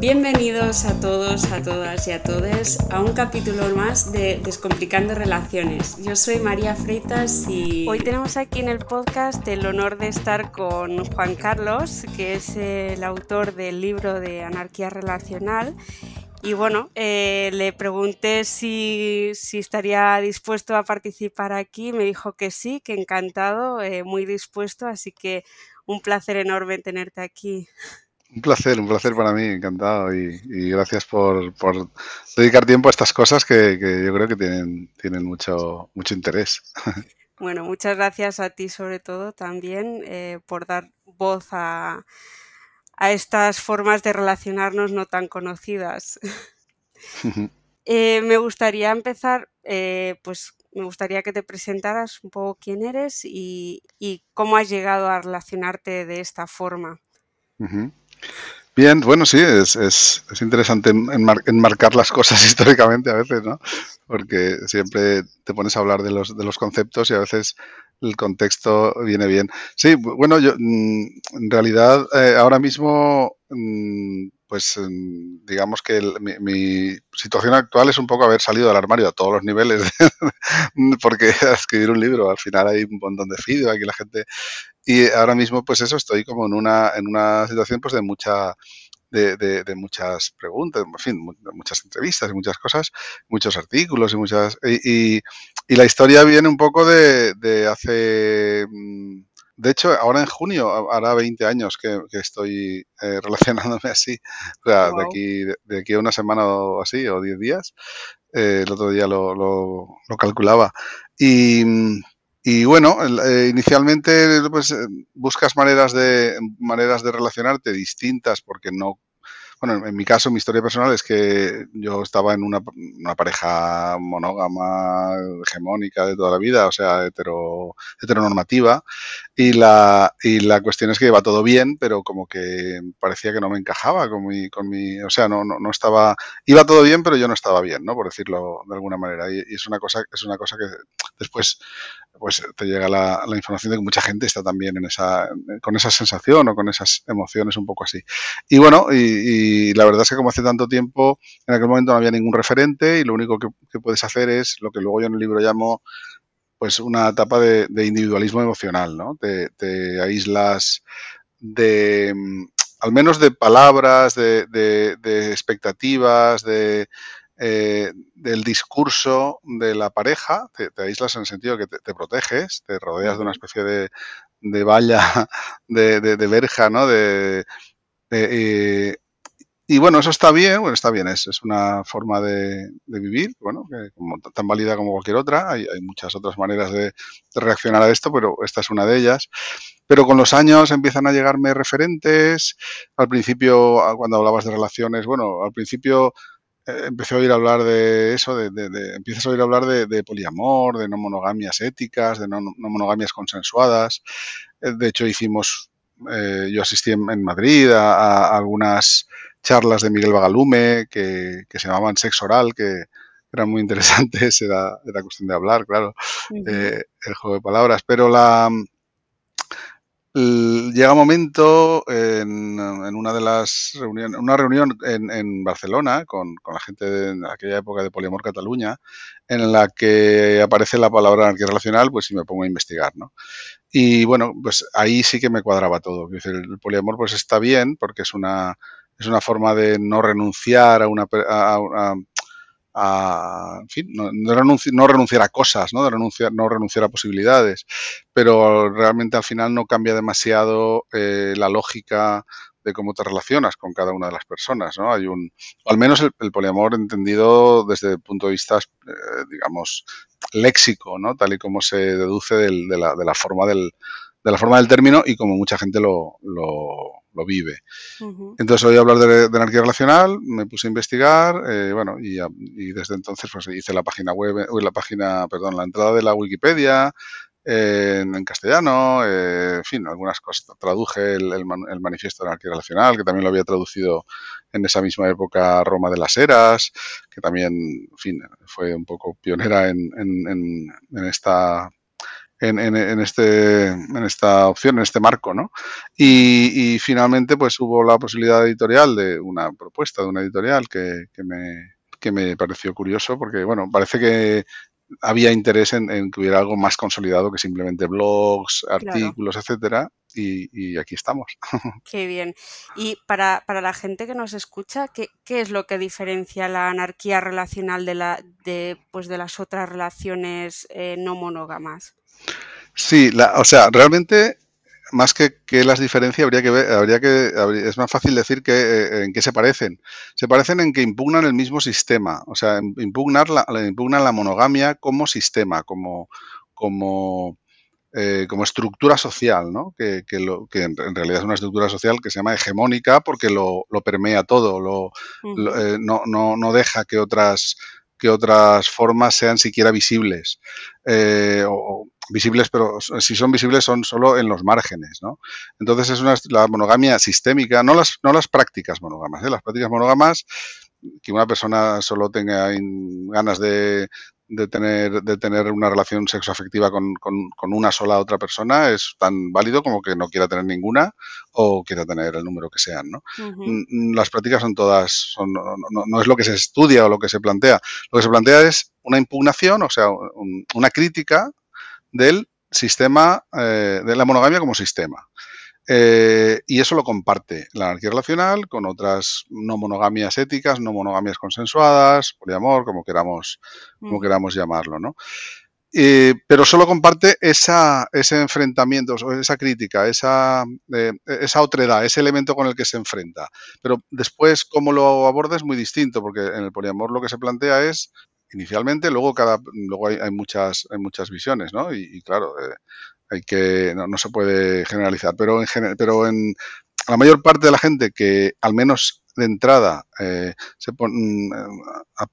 Bienvenidos a todos, a todas y a todos a un capítulo más de Descomplicando Relaciones. Yo soy María Freitas y hoy tenemos aquí en el podcast el honor de estar con Juan Carlos, que es el autor del libro de Anarquía Relacional. Y bueno, eh, le pregunté si, estaría dispuesto a participar aquí. Me dijo que sí, que encantado, eh, muy dispuesto. Así que un placer enorme tenerte aquí. Un placer, un placer para mí, encantado y, gracias por, dedicar tiempo a estas cosas que, yo creo que tienen, tienen mucho, mucho interés. Bueno, muchas gracias a ti sobre todo también eh, por dar voz a, estas formas de relacionarnos no tan conocidas. Eh, me gustaría empezar, eh, pues me gustaría que te presentaras un poco quién eres y, cómo has llegado a relacionarte de esta forma. Bien, bueno, sí, es, es, es interesante enmarcar las cosas históricamente a veces, ¿no? Porque siempre te pones a hablar de los, de los conceptos y a veces el contexto viene bien. Sí, bueno, yo mm, en realidad eh, ahora mismo, mm, pues mm, digamos que mi, situación actual es un poco haber salido del armario a todos los niveles, porque escribir un libro al final hay un montón de feedback y la gente y ahora mismo, pues eso, estoy como en una, en una situación pues de mucha, de, de, muchas preguntas, en fin, muchas entrevistas y muchas cosas, muchos artículos y muchas... Y, y, la historia viene un poco de, de, hace... Mm, de hecho, ahora en junio hará 20 años que, que estoy eh, relacionándome así, o sea, de, aquí, de, aquí a una semana o así, o 10 días. Eh, el otro día lo, lo, lo calculaba. Y, mm, y bueno, eh, inicialmente pues, eh, buscas maneras de, maneras de relacionarte distintas porque no bueno, en mi caso, mi historia personal es que yo estaba en una, pareja monógama, hegemónica de toda la vida, o sea, hetero, heteronormativa, y la, y la cuestión es que iba todo bien, pero como que parecía que no me encajaba con mi, con mi o sea, no, no, no estaba, iba todo bien, pero yo no estaba bien, ¿no? Por decirlo de alguna manera. Y, y es una cosa, es una cosa que después pues te llega la, información de que mucha gente está también en esa, con esa sensación o con esas emociones un poco así. Y bueno, y, la verdad es que como hace tanto tiempo, en aquel momento no había ningún referente y lo único que, puedes hacer es lo que luego yo en el libro llamo pues una etapa de, individualismo emocional, ¿no? Te, aíslas de, al menos de palabras, de, de expectativas, de, eh, del discurso de la pareja, te, aíslas en el sentido que te, proteges, te rodeas de una especie de, de valla, de, de, verja, ¿no? De, eh, y bueno, eso está bien, bueno, está bien, es, es una forma de, vivir, bueno, que como, tan válida como cualquier otra, hay, hay muchas otras maneras de, reaccionar a esto, pero esta es una de ellas. Pero con los años empiezan a llegarme referentes, al principio, cuando hablabas de relaciones, bueno, al principio eh, empecé a oír hablar de eso, de, de, empiezas a oír hablar de, poliamor, de no monogamias éticas, de no, monogamias consensuadas. Eh, de hecho, hicimos, eh, yo asistí en, Madrid a, algunas charlas de Miguel Bagalume que, se llamaban Sexo Oral, que eran muy interesantes, era, era cuestión de hablar, claro, el juego de palabras. Pero la, llega un momento en, una de las reuniones, una reunión en, Barcelona con, la gente de aquella época de Poliamor Cataluña, en la que aparece la palabra anarquía relacional, pues si me pongo a investigar, ¿no? Y bueno, pues ahí sí que me cuadraba todo. El poliamor pues está bien porque es una, es una forma de no renunciar a una, a, a, en fin, no, no, renunciar a cosas, ¿no? De renunciar, no renunciar a posibilidades, pero realmente al final no cambia demasiado eh, la lógica de cómo te relacionas con cada una de las personas, ¿no? Hay un, al menos el, poliamor entendido desde el punto de vista, eh, digamos, léxico, ¿no? Tal y como se deduce del, de, la, de, la, forma del, de la forma del término y como mucha gente lo, lo lo vive. Entonces oí hablar de, de, anarquía relacional, me puse a investigar, eh, bueno, y, desde entonces pues hice la página web, la página, perdón, la entrada de la Wikipedia en, castellano, eh, en fin, algunas cosas. Traduje el, manifiesto de anarquía relacional, que también lo había traducido en esa misma época Roma de las Eras, que también, en fin, fue un poco pionera en, en esta en, en, este, en esta opción, en este marco, ¿no? Y, finalmente, pues hubo la posibilidad editorial de una propuesta de una editorial que, que, me, que me pareció curioso porque, bueno, parece que había interés en, que hubiera algo más consolidado que simplemente blogs, artículos, etcétera, y, aquí estamos. Qué bien. Y para, la gente que nos escucha, ¿qué, es lo que diferencia la anarquía relacional de, la, de, pues de las otras relaciones eh, no monógamas? Sí, la, o sea, realmente más que, que, las diferencias, habría que ver, habría que, es más fácil decir que eh, en qué se parecen. Se parecen en que impugnan el mismo sistema, o sea, impugnar la, impugnan la monogamia como sistema, como, como, eh, como estructura social, ¿no? Que, que, lo, que, en realidad es una estructura social que se llama hegemónica porque lo, lo permea todo, lo, eh, no, no, no deja que otras que otras formas sean siquiera visibles. o, visibles, pero si son visibles son solo en los márgenes, ¿no? Entonces es una, la monogamia sistémica, no las, no las prácticas monógamas, ¿eh? las prácticas monógamas, que una persona solo tenga ganas de, de tener, de tener una relación sexoafectiva con, con, con, una sola otra persona es tan válido como que no quiera tener ninguna o quiera tener el número que sean. ¿no? Las prácticas son todas, son, no, no, no, es lo que se estudia o lo que se plantea. Lo que se plantea es una impugnación, o sea, una crítica del sistema, eh, de la monogamia como sistema. Eh, y eso lo comparte la anarquía relacional con otras no monogamias éticas, no monogamias consensuadas, poliamor, como queramos, como queramos llamarlo, ¿no? Eh, pero solo comparte esa, ese enfrentamiento, esa crítica, esa, esa otredad, ese elemento con el que se enfrenta. Pero después, cómo lo aborda es muy distinto, porque en el poliamor lo que se plantea es inicialmente, luego cada luego hay, muchas hay muchas visiones, ¿no? Y, claro, eh, hay que no, se puede generalizar, pero en pero en la mayor parte de la gente que al menos de entrada eh, se mm,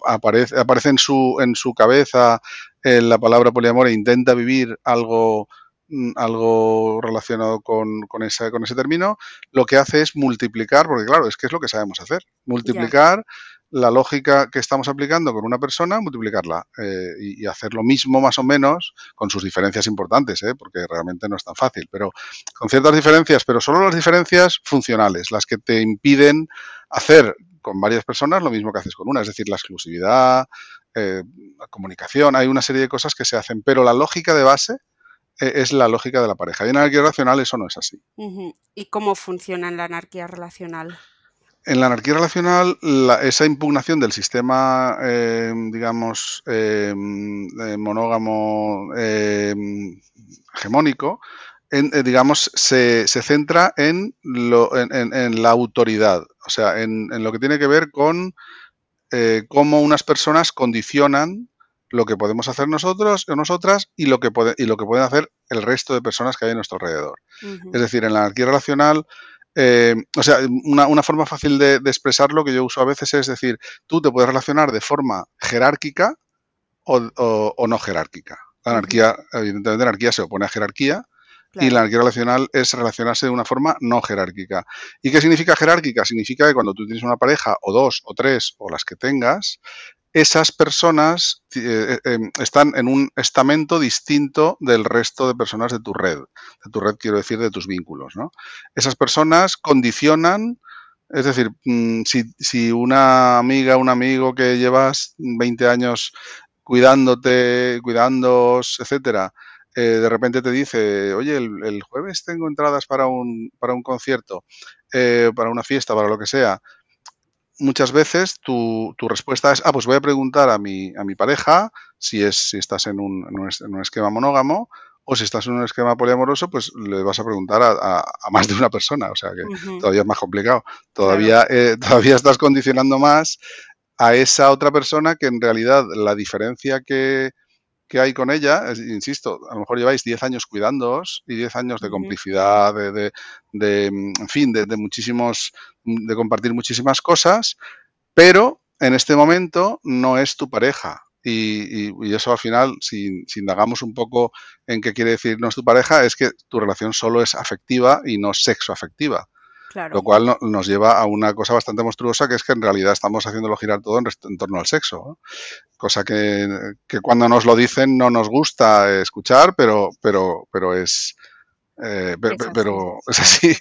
aparece, aparece en su en su cabeza eh, la palabra poliamor e intenta vivir algo mm, algo relacionado con, con, esa, con ese término, lo que hace es multiplicar, porque claro, es que es lo que sabemos hacer, multiplicar la lógica que estamos aplicando con una persona, multiplicarla eh, y, hacer lo mismo más o menos, con sus diferencias importantes, ¿eh? porque realmente no es tan fácil, pero con ciertas diferencias, pero solo las diferencias funcionales, las que te impiden hacer con varias personas lo mismo que haces con una, es decir, la exclusividad, eh, la comunicación, hay una serie de cosas que se hacen, pero la lógica de base es la lógica de la pareja. Y en anarquía relacional eso no es así. ¿Y cómo funciona en la anarquía relacional? En la anarquía relacional, esa impugnación del sistema, eh, digamos, eh, monógamo hegemónico, eh, digamos, se, se centra en, lo, en, la autoridad, o sea, en, lo que tiene que ver con cómo unas personas condicionan lo que podemos hacer nosotros o nosotras y lo que, puede, y lo que pueden hacer el resto de personas que hay a nuestro alrededor. Es decir, en la anarquía relacional eh, o sea, una, forma fácil de, expresarlo que yo uso a veces es decir, tú te puedes relacionar de forma jerárquica o, no jerárquica. La anarquía, evidentemente, la anarquía se opone a jerarquía y la anarquía relacional es relacionarse de una forma no jerárquica. ¿Y qué significa jerárquica? Significa que cuando tú tienes una pareja o dos o tres o las que tengas, esas personas eh, eh, em, están en un estamento distinto del resto de personas de tu red. De tu red quiero decir de tus vínculos. ¿no? Esas personas condicionan, es decir, mm, si, si una amiga, un amigo que llevas 20 años cuidándote, cuidándos, etcétera, eh, de repente te dice, oye, el, jueves tengo entradas para un, para un concierto, para una fiesta, para lo que sea, muchas veces tu, tu, respuesta es, ah, pues voy a preguntar a mi, a mi pareja si, es, si estás en un, en un, esquema monógamo o si estás en un esquema poliamoroso, pues le vas a preguntar a, a, más de una persona, o sea que todavía es más complicado. Todavía, eh, todavía estás condicionando más a esa otra persona que en realidad la diferencia que, que hay con ella, insisto, a lo mejor lleváis 10 años cuidándoos y 10 años de complicidad, de, de, en fin, de, muchísimos, de compartir muchísimas cosas, pero en este momento no es tu pareja. Y, y, eso al final, si, si, indagamos un poco en qué quiere decir no es tu pareja, es que tu relación solo es afectiva y no sexo afectiva. Lo cual nos lleva a una cosa bastante monstruosa, que es que en realidad estamos haciéndolo girar todo en, torno al sexo. Cosa que, cuando nos lo dicen no nos gusta escuchar, pero, pero, pero es, eh, pero es así.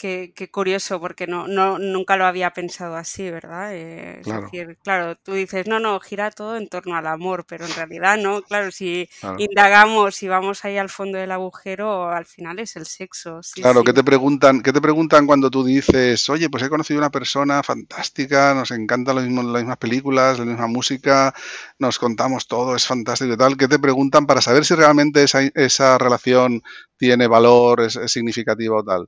Qué, curioso, porque no, no, nunca lo había pensado así, ¿verdad? Eh, es claro. decir, claro, tú dices, no, no, gira todo en torno al amor, pero en realidad no, claro, si indagamos y vamos ahí al fondo del agujero, al final es el sexo. claro, ¿qué te preguntan, qué te preguntan cuando tú dices, oye, pues he conocido una persona fantástica, nos encantan las mismas películas, la misma música, nos contamos todo, es fantástico y tal? ¿Qué te preguntan para saber si realmente esa, esa relación tiene valor, es significativa o tal?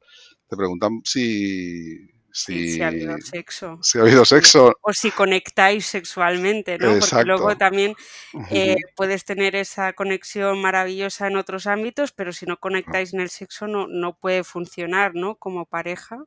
Te preguntan si, si, ha habido sexo. Si ha habido sexo. O si conectáis sexualmente, ¿no? Porque luego también eh, puedes tener esa conexión maravillosa en otros ámbitos, pero si no conectáis en el sexo no, no puede funcionar, ¿no? Como pareja.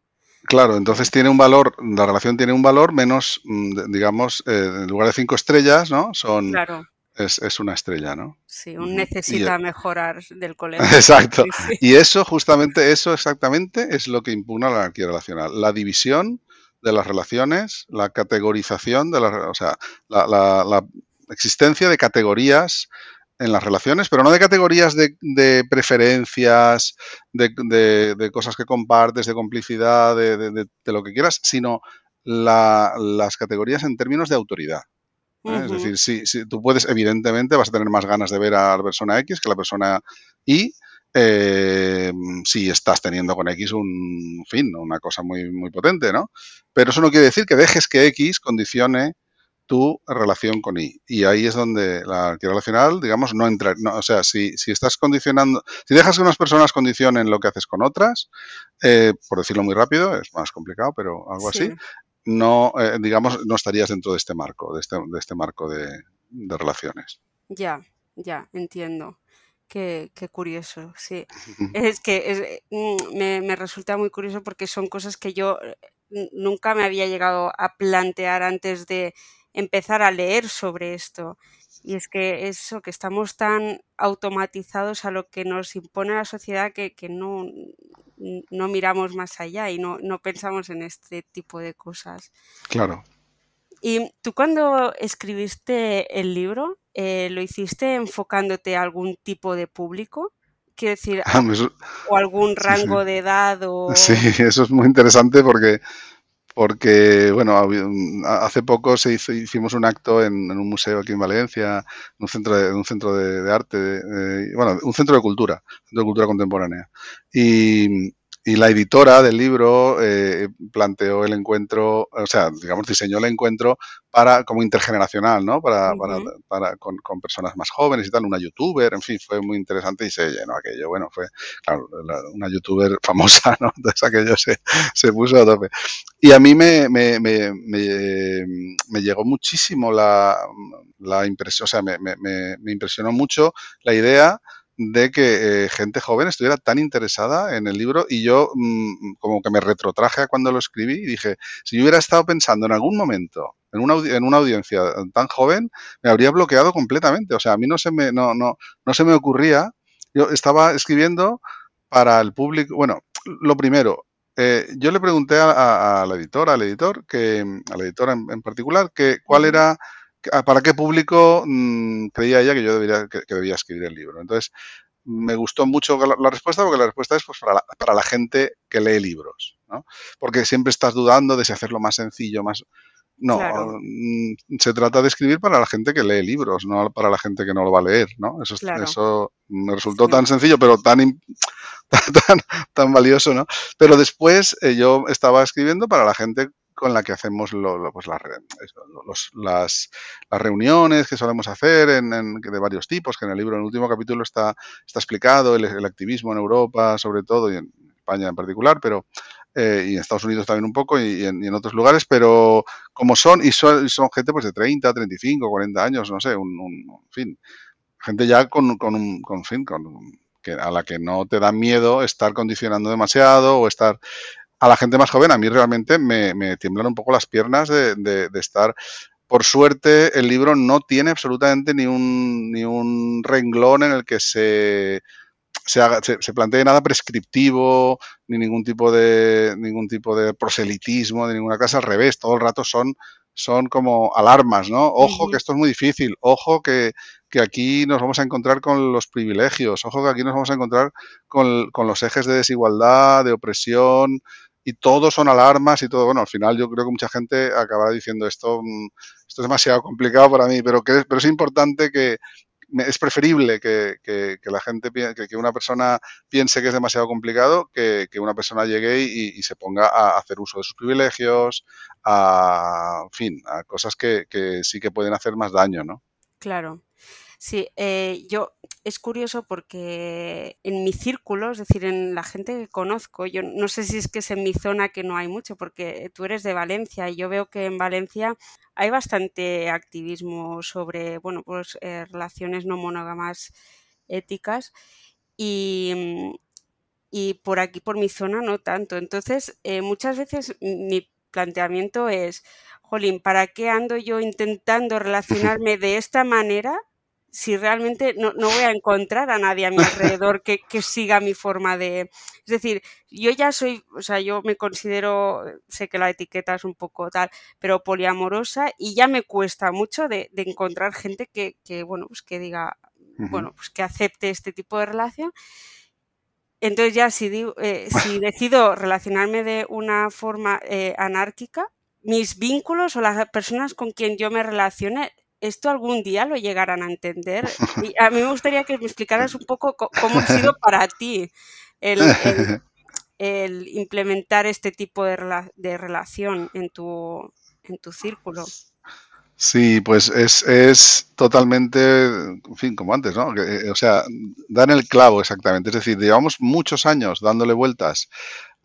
Claro, entonces tiene un valor, la relación tiene un valor menos, mm, digamos, eh, en lugar de cinco estrellas, ¿no? Son claro es, una estrella, ¿no? Sí, un necesita mejorar del colegio. Exacto. Y eso, justamente, eso exactamente es lo que impugna la anarquía relacional. La división de las relaciones, la categorización de las, o sea, la, existencia de categorías en las relaciones, pero no de categorías de, preferencias, de, cosas que compartes, de complicidad, de, lo que quieras, sino las categorías en términos de autoridad. Es decir, si, si, tú puedes, evidentemente, vas a tener más ganas de ver a la persona X que a la persona Y. Eh, si estás teniendo con X un fin, una cosa muy, muy potente, ¿no? Pero eso no quiere decir que dejes que X condicione tu relación con Y. Y ahí es donde la arquitectura relacional, digamos, no entra. o sea, si, si, estás condicionando, si dejas que unas personas condicionen lo que haces con otras, eh, por decirlo muy rápido, es más complicado, pero algo así, no, eh, digamos, no estarías dentro de este marco, de este, de este marco de, relaciones. Ya, ya, entiendo. Qué, qué, curioso, sí. Es que mm, me, me, resulta muy curioso porque son cosas que yo eh, nunca me había llegado a plantear antes de empezar a leer sobre esto. Y es que eso, que estamos tan automatizados a lo que nos impone la sociedad que, que no, no miramos más allá y no, pensamos en este tipo de cosas. Claro. Y tú cuando escribiste el libro, eh, ¿lo hiciste enfocándote a algún tipo de público? Quiero decir, ah, o algún rango de edad o... Sí, eso es muy interesante porque porque, bueno, hace poco se hizo, hicimos un acto en, un museo aquí en Valencia, en un centro de, un centro de, arte, bueno, un centro de cultura, centro de cultura contemporánea. Y, y la editora del libro eh, planteó el encuentro, o sea, digamos, diseñó el encuentro para como intergeneracional, ¿no? Para, para, para con, con, personas más jóvenes y tal, una youtuber, en fin, fue muy interesante y se llenó aquello. Bueno, fue, claro, una youtuber famosa, ¿no? Entonces aquello se, se puso a tope. Y a mí me, me, me, me llegó muchísimo la, la impresión, o sea, me, me impresionó mucho la idea de que eh, gente joven estuviera tan interesada en el libro y yo mm, como que me retrotraje a cuando lo escribí y dije, si yo hubiera estado pensando en algún momento en una, en una audiencia tan joven, me habría bloqueado completamente. O sea, a mí no se me, no, no, no se me ocurría. Yo estaba escribiendo para el público. Bueno, lo primero, eh, yo le pregunté a, la editora, al editor, que, a la editora en, particular, que cuál era para qué público mm, creía ella que yo debería, que, debía escribir el libro. Entonces, me gustó mucho la, respuesta porque la respuesta es pues, para, la, para la gente que lee libros, ¿no? Porque siempre estás dudando de si hacerlo más sencillo, más... No, mm, se trata de escribir para la gente que lee libros, no para la gente que no lo va a leer, ¿no? Eso, eso me resultó tan sencillo, pero tan, tan, tan, valioso, ¿no? Pero después eh, yo estaba escribiendo para la gente con la que hacemos pues las, reuniones que solemos hacer en, de varios tipos, que en el libro, en el último capítulo está, está explicado, el, activismo en Europa sobre todo y en España en particular, pero eh, y en Estados Unidos también un poco y, en, otros lugares, pero como son, y son, son, gente pues de 30, 35, 40 años, no sé, un, un fin, gente ya con, con un con, fin, con, que, a la que no te da miedo estar condicionando demasiado o estar a la gente más joven, a mí realmente me, me tiemblan un poco las piernas de, de, estar. Por suerte, el libro no tiene absolutamente ni un, ni un renglón en el que se se, haga, se, plantee nada prescriptivo, ni ningún tipo de ningún tipo de proselitismo, de ninguna clase, al revés, todo el rato son, son como alarmas, ¿no? Ojo que esto es muy difícil, ojo que, que, aquí nos vamos a encontrar con los privilegios, ojo que aquí nos vamos a encontrar con, con los ejes de desigualdad, de opresión, y todos son alarmas y todo. Bueno, al final yo creo que mucha gente acabará diciendo esto, mm, esto es demasiado complicado para mí, pero, que, pero es importante que, es preferible que, la gente, que, que una persona piense que es demasiado complicado, que, una persona llegue y, se ponga a hacer uso de sus privilegios, a, en fin, a cosas que, sí que pueden hacer más daño, ¿no? Claro. Sí, eh, yo es curioso porque en mi círculo, es decir, en la gente que conozco, yo no sé si es que es en mi zona que no hay mucho, porque tú eres de Valencia y yo veo que en Valencia hay bastante activismo sobre, bueno, pues eh, relaciones no monógamas éticas y, y, por aquí, por mi zona, no tanto. Entonces, eh, muchas veces mi planteamiento es, jolín, ¿para qué ando yo intentando relacionarme de esta manera? Si realmente no, voy a encontrar a nadie a mi alrededor que, siga mi forma de... Es decir, yo ya soy, o sea, yo me considero, sé que la etiqueta es un poco tal, pero poliamorosa y ya me cuesta mucho de, encontrar gente que, bueno, pues que diga, bueno, pues que acepte este tipo de relación. Entonces ya si, digo, eh, si decido relacionarme de una forma eh, anárquica, mis vínculos o las personas con quien yo me relacione esto algún día lo llegarán a entender. Y a mí me gustaría que me explicaras un poco cómo ha sido para ti el, implementar este tipo de, relación en tu, en tu círculo. Sí, pues es, es, totalmente, en fin, como antes, ¿no? Eh, o sea, dan el clavo exactamente. Es decir, llevamos muchos años dándole vueltas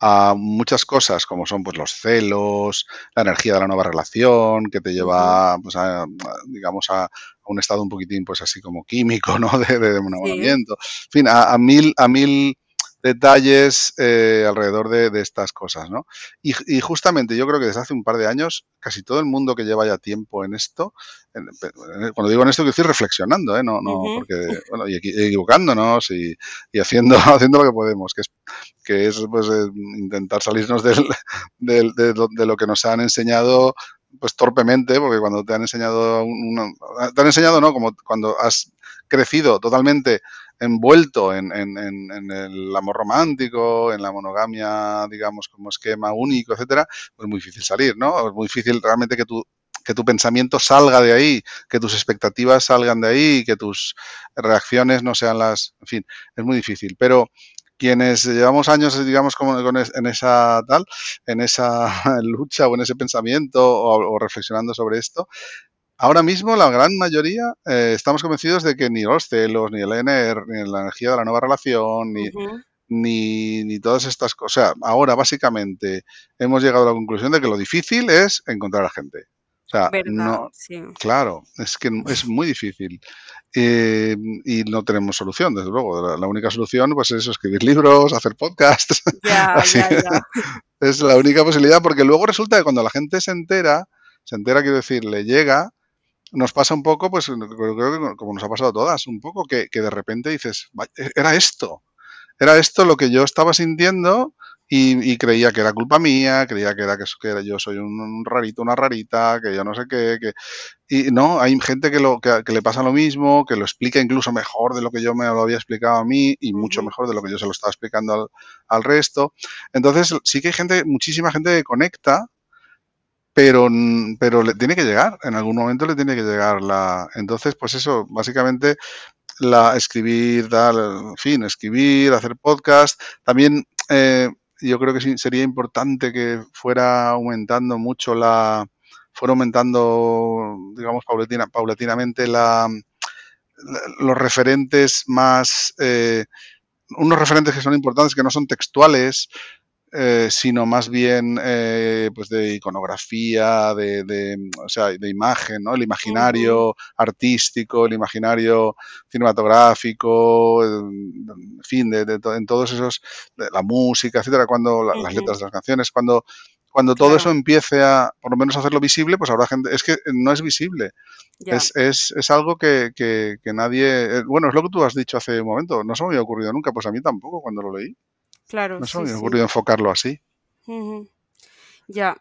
a muchas cosas como son pues los celos, la energía de la nueva relación que te lleva pues a, digamos a, un estado un poquitín pues así como químico, ¿no? De, de, enamoramiento. En fin, a, mil a mil detalles eh, alrededor de, estas cosas, ¿no? Y, justamente yo creo que desde hace un par de años casi todo el mundo que lleva ya tiempo en esto, cuando digo en esto quiero decir reflexionando, ¿eh? No, no, porque, bueno, y equivocándonos y, haciendo, haciendo lo que podemos, que es, que es pues eh, intentar salirnos del, del, de, de, lo que nos han enseñado pues torpemente, porque cuando te han enseñado, te han enseñado, ¿no? Como cuando has crecido totalmente envuelto en, el amor romántico, en la monogamia, digamos, como esquema único, etcétera, pues muy difícil salir, ¿no? Es muy difícil realmente que tu, que tu pensamiento salga de ahí, que tus expectativas salgan de ahí, que tus reacciones no sean las, en fin, es muy difícil. Pero quienes llevamos años, digamos, como en esa tal, en esa lucha o en ese pensamiento o reflexionando sobre esto, Ahora mismo la gran mayoría eh, estamos convencidos de que ni los celos, ni el NR, ni la energía de la nueva relación, ni, ni, todas estas cosas. ahora básicamente hemos llegado a la conclusión de que lo difícil es encontrar a gente. O sea, no, claro, es que es muy difícil. Eh, y no tenemos solución, desde luego. La, única solución pues es escribir libros, hacer podcasts. es la única posibilidad porque luego resulta que cuando la gente se entera, se entera, quiero decir, le llega, nos pasa un poco, pues creo que como nos ha pasado a todas, un poco que, de repente dices, e, era esto, era esto lo que yo estaba sintiendo y, creía que era culpa mía, creía que era que, que yo soy un, rarito, una rarita, que yo no sé qué, que... Y no, hay gente que, lo, que, le pasa lo mismo, que lo explica incluso mejor de lo que yo me lo había explicado a mí y mucho mejor de lo que yo se lo estaba explicando al, al resto. Entonces sí que hay gente, muchísima gente que conecta pero, pero le tiene que llegar, en algún momento le tiene que llegar la... Entonces, pues eso, básicamente la escribir, dar, en fin, escribir, hacer podcast. También eh, yo creo que sería importante que fuera aumentando mucho la, fuera aumentando, digamos, paulatina, paulatinamente la, los referentes más, eh, unos referentes que son importantes, que no son textuales, eh, sino más bien eh, pues de iconografía, de, de, o sea, de imagen, ¿no? El imaginario artístico, el imaginario cinematográfico, en fin, de, en todos esos, la música, etcétera, cuando las letras de las canciones, cuando cuando todo eso empiece a, por lo menos, hacerlo visible, pues habrá gente, es que no es visible. Es, es, es, algo que, que, nadie, eh, bueno, es lo que tú has dicho hace un momento, no se me había ocurrido nunca, pues a mí tampoco cuando lo leí. Claro. No se me había ocurrido enfocarlo así. Ya.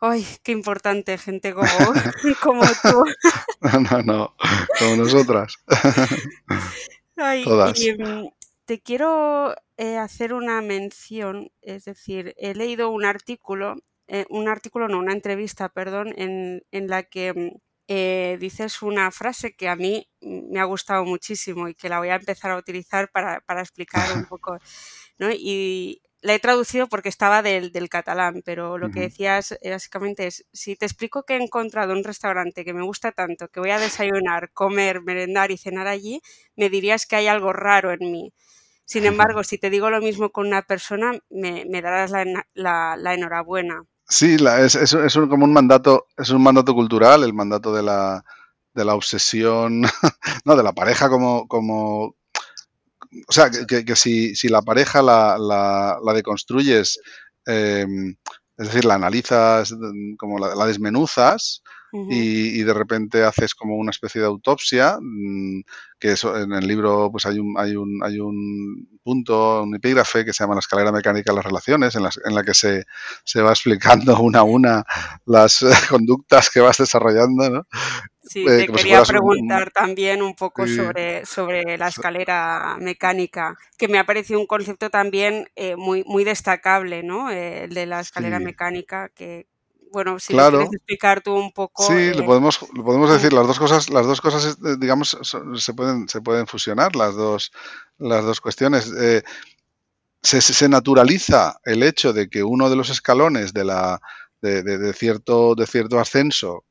Ay, qué importante, gente como, como tú. no, no, no, como nosotras. Ay, Todas. Mm, te quiero eh, hacer una mención, es decir, he leído un artículo, eh, un artículo, no, una entrevista, perdón, en, en la que mm, eh, dices una frase que a mí me ha gustado muchísimo y que la voy a empezar a utilizar para, para explicar un poco, ¿no? Y la he traducido porque estaba del, del catalán, pero lo que decías básicamente es, si te explico que he encontrado un restaurante que me gusta tanto, que voy a desayunar, comer, merendar y cenar allí, me dirías que hay algo raro en mí. Sin embargo, si te digo lo mismo con una persona, me, darás la, enhorabuena. Sí, es, es, como un mandato, es un mandato cultural, el mandato de la, de la obsesión, no, de la pareja como, como o sea, que, si, si, la pareja la, la, la deconstruyes, em, es decir, la analizas, como la desmenuzas, y, de repente haces como una especie de autopsia, mm, que eso, en el libro pues hay un, hay un, hay un punto, un epígrafe que se llama la escalera mecánica de las relaciones, en la, en la que se, se, va explicando una a una las conductas que vas desarrollando, ¿no? Sí, eh, te quería preguntar también un poco sobre, sobre la escalera mecánica, que me ha parecido un concepto también eh, muy, muy destacable, ¿no? Eh, el de la escalera mecánica, que, bueno, si claro. quieres explicar tú un poco. Sí, le podemos, podemos decir las dos cosas, las dos cosas, eh, digamos, se pueden, se pueden fusionar las dos, las dos cuestiones. Eh, se, se, naturaliza el hecho de que uno de los escalones de la de, de, cierto de cierto ascenso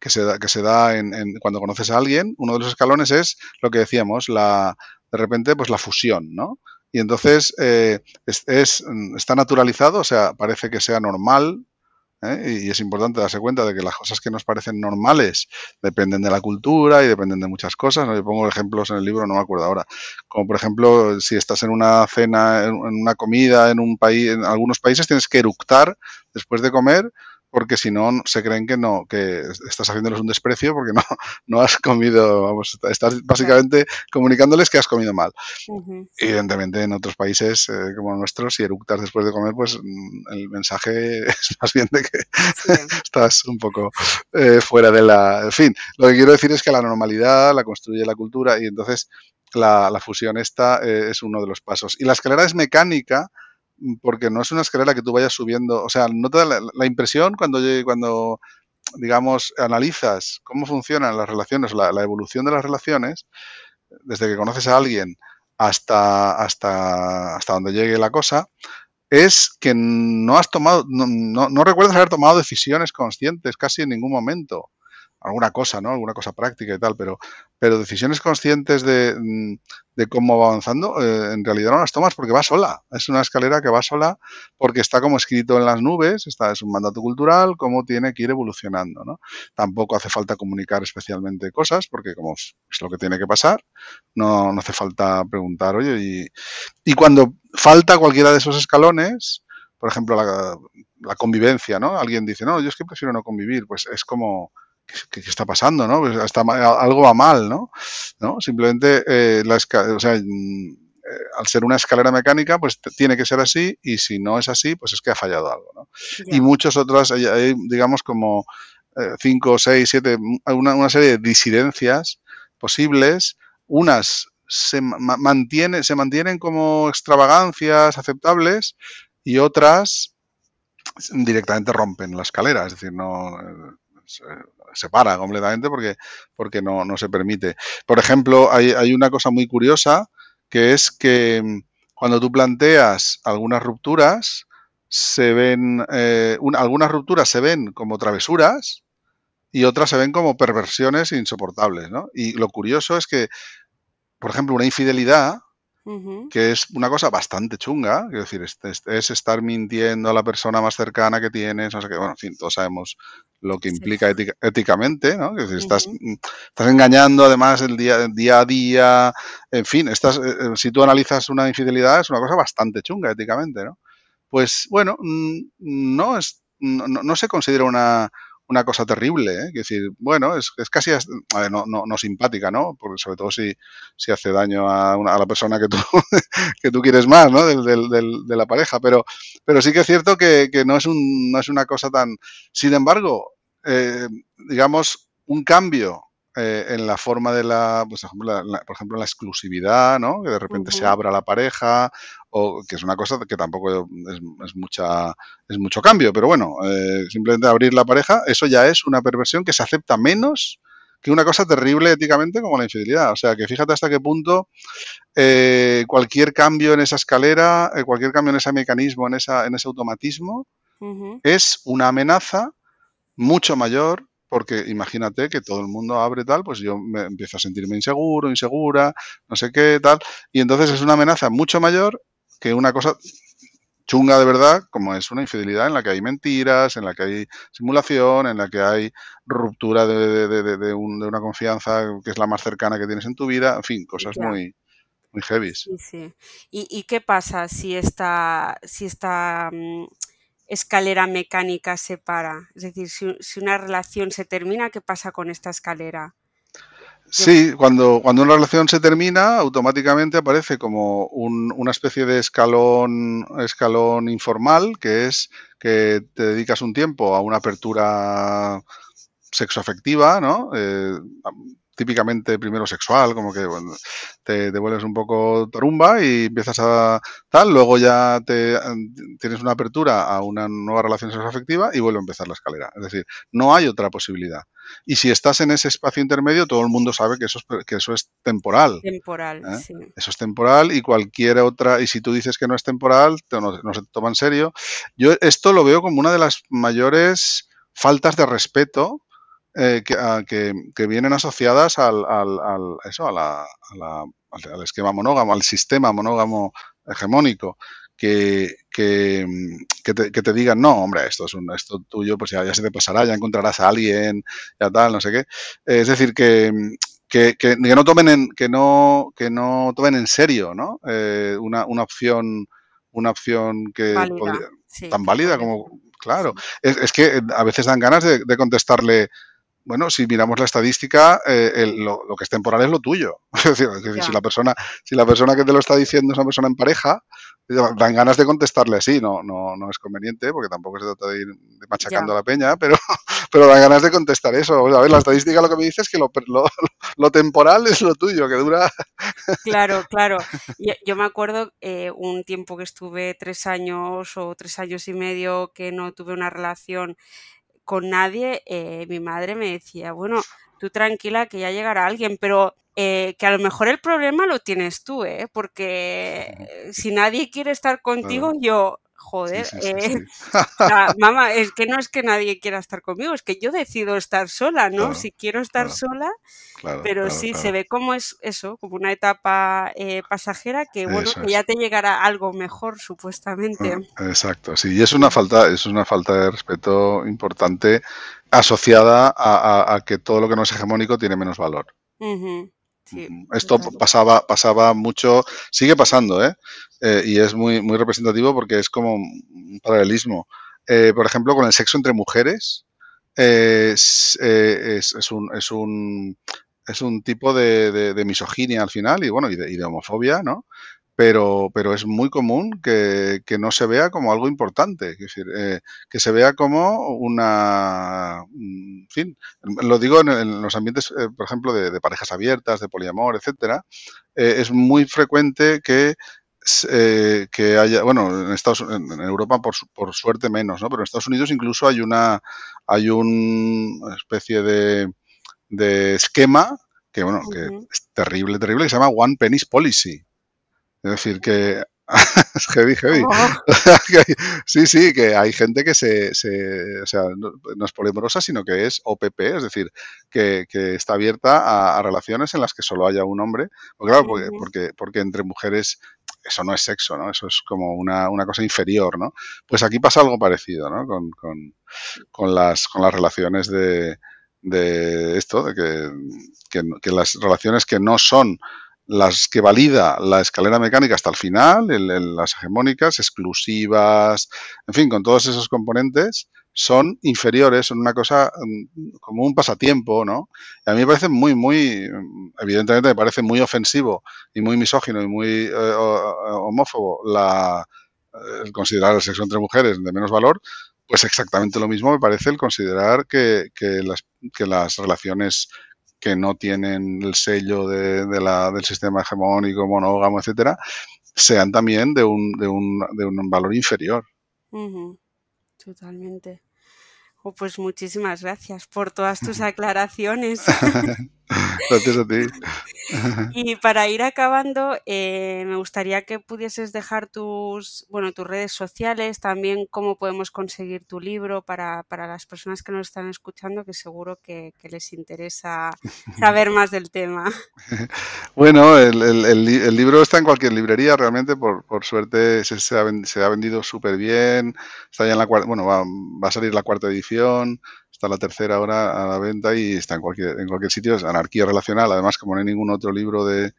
que se da, que se da en, cuando conoces a alguien, uno de los escalones es lo que decíamos, la de repente pues la fusión, ¿no? Y entonces eh, es, está naturalizado, o sea, parece que sea normal ¿eh? Y es importante darse cuenta de que las cosas que nos parecen normales dependen de la cultura y dependen de muchas cosas. Yo pongo ejemplos en el libro, no me acuerdo ahora. Como por ejemplo, si estás en una cena, en una comida en un país, en algunos países tienes que eructar después de comer porque si no se creen que no, que estás haciéndoles un desprecio porque no, no has comido, vamos, estás básicamente comunicándoles que has comido mal. Evidentemente en otros países eh, como nuestros, si eructas después de comer, pues mm, el mensaje es más bien de que estás un poco eh, fuera de la... En fin, lo que quiero decir es que la normalidad la construye la cultura y entonces la, fusión esta eh, es uno de los pasos. Y la escalera es mecánica, porque no es una escalera que tú vayas subiendo, o sea, no te da la, impresión cuando, cuando, digamos, analizas cómo funcionan las relaciones, la, evolución de las relaciones, desde que conoces a alguien hasta, hasta, hasta donde llegue la cosa, es que no has tomado, no, no recuerdas haber tomado decisiones conscientes casi en ningún momento alguna cosa, ¿no? Alguna cosa práctica y tal, pero, pero decisiones conscientes de, mm, de cómo va avanzando, eh, en realidad no las tomas porque va sola. Es una escalera que va sola porque está como escrito en las nubes, está, es un mandato cultural, cómo tiene que ir evolucionando, ¿no? Tampoco hace falta comunicar especialmente cosas porque como es, lo que tiene que pasar, no, hace falta preguntar, oye, y, y cuando falta cualquiera de esos escalones, por ejemplo, la, la convivencia, ¿no? Alguien dice, no, yo es que prefiero no convivir, pues es como ¿qué, está pasando? ¿no? Pues algo va mal, ¿no? ¿No? Simplemente, eh, la o sea, mm, eh, al ser una escalera mecánica, pues tiene que ser así y si no es así, pues es que ha fallado algo, ¿no? Y muchas otras, hay, digamos, como eh, cinco, seis, siete, una, una, serie de disidencias posibles, unas se, mantiene, se mantienen como extravagancias aceptables y otras directamente rompen la escalera, es decir, no se para completamente porque, porque no, no se permite. Por ejemplo, hay, hay una cosa muy curiosa que es que mm, cuando tú planteas algunas rupturas, se ven, eh, algunas rupturas se ven como travesuras y otras se ven como perversiones insoportables, ¿no? Y lo curioso es que, por ejemplo, una infidelidad que es una cosa bastante chunga, es decir, es, estar mintiendo a la persona más cercana que tienes, no sé qué, bueno, en fin, todos sabemos lo que implica éticamente, ¿no? Es decir, estás, mm, estás engañando además el día, día a día, en fin, estás, eh, eh, si tú analizas una infidelidad es una cosa bastante chunga éticamente, ¿no? pues bueno, mm, no, es, no se considera una, una cosa terrible, ¿eh? Es decir, bueno, es, es casi no, no, no, simpática, ¿no? Porque sobre todo si, si hace daño a, una, a la persona que tú, que tú quieres más, ¿no? Del, del, de la pareja. Pero, pero sí que es cierto que, que no, es un, no es una cosa tan... Sin embargo, eh, digamos, un cambio eh, en la forma de la, pues, por ejemplo, la, exclusividad, ¿no? Que de repente se abra la pareja, o que es una cosa que tampoco es, mucha, es mucho cambio, pero bueno, eh, simplemente abrir la pareja, eso ya es una perversión que se acepta menos que una cosa terrible éticamente como la infidelidad. O sea, que fíjate hasta qué punto eh, cualquier cambio en esa escalera, cualquier cambio en ese mecanismo, en, esa, en ese automatismo, es una amenaza mucho mayor porque imagínate que todo el mundo abre tal, pues yo me empiezo a sentirme inseguro, insegura, no sé qué, tal, y entonces es una amenaza mucho mayor que una cosa chunga de verdad, como es una infidelidad en la que hay mentiras, en la que hay simulación, en la que hay ruptura de, una confianza que es la más cercana que tienes en tu vida, en fin, cosas muy, muy heavy. Sí, sí. ¿Y, ¿Y, qué pasa si esta, si esta mm, escalera mecánica se para? Es decir, si, una relación se termina, ¿qué pasa con esta escalera? Sí, cuando, cuando una relación se termina, automáticamente aparece como una especie de escalón, escalón informal, que es que te dedicas un tiempo a una apertura sexoafectiva, ¿no? Eh, típicamente primero sexual, como que te, vuelves un poco tarumba y empiezas a tal, luego ya te, tienes una apertura a una nueva relación sexoafectiva y vuelve a empezar la escalera. Es decir, no hay otra posibilidad. Y si estás en ese espacio intermedio, todo el mundo sabe que eso es, que eso es temporal. Temporal, ¿eh? sí. Eso es temporal y cualquier otra, y si tú dices que no es temporal, no, no se toma en serio. Yo esto lo veo como una de las mayores faltas de respeto eh, que, vienen asociadas al, eso, al, esquema monógamo, al sistema monógamo hegemónico. Que, que, te, digan, no, hombre, esto es un, esto tuyo, pues ya, se te pasará, ya encontrarás a alguien, ya tal, no sé qué. es decir, que, que, no tomen en, que no, que no tomen en serio, ¿no? Eh, una, una opción, una opción que tan válida como, claro. Es, que a veces dan ganas de contestarle, bueno, si miramos la estadística, eh, lo, que es temporal es lo tuyo. es decir, si la persona, si la persona que te lo está diciendo es una persona en pareja, dan ganas de contestarle así, no, no, no es conveniente, porque tampoco se trata de ir machacando a la peña, pero, pero dan ganas de contestar eso. A ver, la estadística lo que me dice es que lo, lo, temporal es lo tuyo, que dura. Claro, claro. Yo, me acuerdo eh, un tiempo que estuve tres años o tres años y medio que no tuve una relación con nadie, eh, mi madre me decía, bueno, tú tranquila que ya llegará alguien, pero eh, que a lo mejor el problema lo tienes tú, ¿eh? porque si nadie quiere estar contigo, yo, joder, eh, mamá, es que no es que nadie quiera estar conmigo, es que yo decido estar sola, ¿no? si quiero estar sola, pero sí se ve como es eso, como una etapa eh, pasajera que, bueno, que ya te llegará algo mejor, supuestamente. Ah, exacto, sí, y es una falta, es una falta de respeto importante asociada a, que todo lo que no es hegemónico tiene menos valor. Esto pasaba, pasaba mucho, sigue pasando, ¿eh? ¿Eh? y es muy, muy representativo porque es como un paralelismo. Eh, por ejemplo, con el sexo entre mujeres, eh, es, es, un, es, un, es un tipo de, misoginia al final y bueno, y de, y de homofobia, ¿no? pero, pero es muy común que, no se vea como algo importante, es decir, eh, que se vea como una, en fin, lo digo en, los ambientes, por ejemplo, de, parejas abiertas, de poliamor, etcétera, es muy frecuente que que haya, bueno, en Estados en Europa por, por, suerte menos, ¿no? Pero en Estados Unidos incluso hay una, hay una especie de, de esquema que, bueno, que es terrible, terrible, que se llama One Penny's Policy. Es decir, que es heavy, heavy. Oh. sí, sí, que hay gente que se, se o sea, no, es polimorosa, sino que es OPP, es decir, que, que está abierta a, relaciones en las que solo haya un hombre. Porque, claro, porque, porque, porque, entre mujeres eso no es sexo, ¿no? Eso es como una, una cosa inferior, ¿no? Pues aquí pasa algo parecido, ¿no? Con, con, con las, con las relaciones de, de esto, de que, que, que las relaciones que no son las que valida la escalera mecánica hasta el final, las hegemónicas, exclusivas, en fin, con todos esos componentes, son inferiores, son una cosa mm, como un pasatiempo, ¿no? Y a mí me parece muy, muy, evidentemente me parece muy ofensivo y muy misógino y muy eh, homófobo la, el considerar el sexo entre mujeres de menos valor, pues exactamente lo mismo me parece el considerar que, que, las, que las relaciones que no tienen el sello de, la, del sistema hegemónico, monógamo, etcétera, sean también de un, de un, de un valor inferior. Totalmente. Oh, pues muchísimas gracias por todas tus aclaraciones. gracias a ti. y para ir acabando, eh, me gustaría que pudieses dejar tus, bueno, tus redes sociales, también cómo podemos conseguir tu libro para, las personas que nos están escuchando, que seguro que, les interesa saber más del tema. Bueno, el, libro está en cualquier librería, realmente, por, suerte se, ha, vendido súper bien, está ya en la bueno, va, va a salir la cuarta edición está la tercera ahora a la venta y está en cualquier, en cualquier sitio. Es anarquía relacional, además, como no hay ningún otro libro de,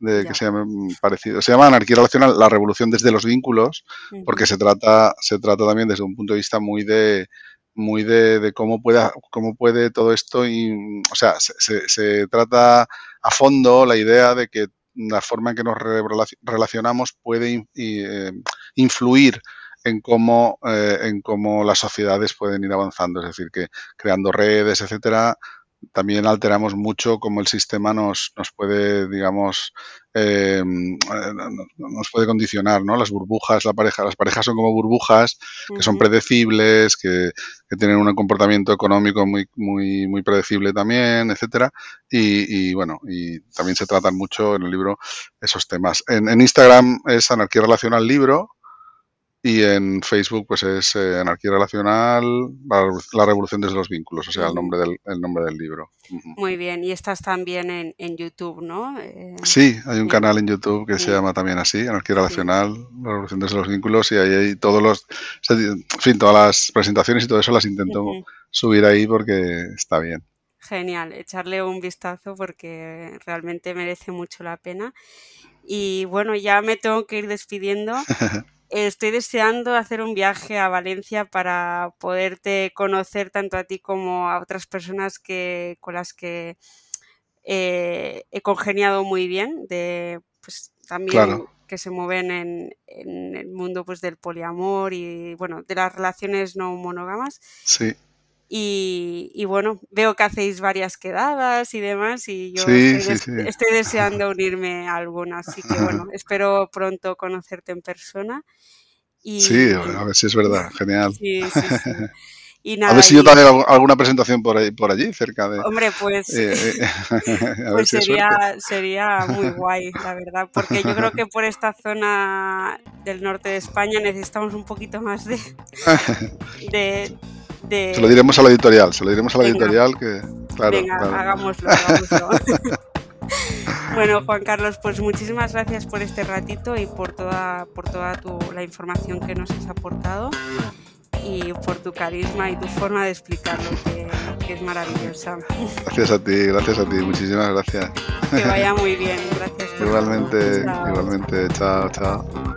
que se llame parecido. Se llama Anarquía Relacional, la revolución desde los vínculos, porque se trata, se trata también desde un punto de vista muy de muy de, cómo puede cómo puede todo esto y o sea se, se, trata a fondo la idea de que la forma en que nos relacionamos puede eh, influir en cómo, eh, en cómo las sociedades pueden ir avanzando. Es decir, que creando redes, etcétera, también alteramos mucho cómo el sistema nos, nos puede, digamos, eh, nos puede condicionar, ¿no? Las burbujas, la pareja, las parejas son como burbujas que son predecibles, que, tienen un comportamiento económico muy, muy, muy predecible también, etcétera. Y, bueno, y también se tratan mucho en el libro esos temas. En, en Instagram es Anarquía Relacional Libro, y en Facebook, pues es eh, Anarquía Relacional, la, Revolución desde los Vínculos, o sea, el nombre del, el nombre del libro. Muy bien, y estás también en, en YouTube, ¿no? Eh, sí, hay un canal en YouTube que se llama también así, Anarquía Relacional, la Revolución desde los Vínculos, y ahí hay todos los, en fin, todas las presentaciones y todo eso las intento subir ahí porque está bien. Genial, echarle un vistazo porque realmente merece mucho la pena. Y bueno, ya me tengo que ir despidiendo. estoy deseando hacer un viaje a Valencia para poderte conocer tanto a ti como a otras personas que, con las que eh, he congeniado muy bien, de, pues, también que se mueven en, el mundo pues, del poliamor y bueno, de las relaciones no monógamas. Sí. Y, bueno, veo que hacéis varias quedadas y demás y yo estoy, estoy, deseando unirme a alguna, así que bueno, espero pronto conocerte en persona. Y, sí, a ver si es verdad, genial. Y nada, a ver si yo también hago alguna presentación por, ahí, por allí, cerca de... Hombre, pues, eh, eh, pues sería, sería muy guay, la verdad, porque yo creo que por esta zona del norte de España necesitamos un poquito más de, de, Se lo diremos a la editorial, se lo diremos a la editorial que... Claro, venga, hagámoslo, hagámoslo. Bueno, Juan Carlos, pues muchísimas gracias por este ratito y por toda, por toda tu, la información que nos has aportado y por tu carisma y tu forma de explicarlo, que, que es maravillosa. Gracias a ti, gracias a ti, muchísimas gracias. Que vaya muy bien, gracias. Igualmente, igualmente, chao, chao.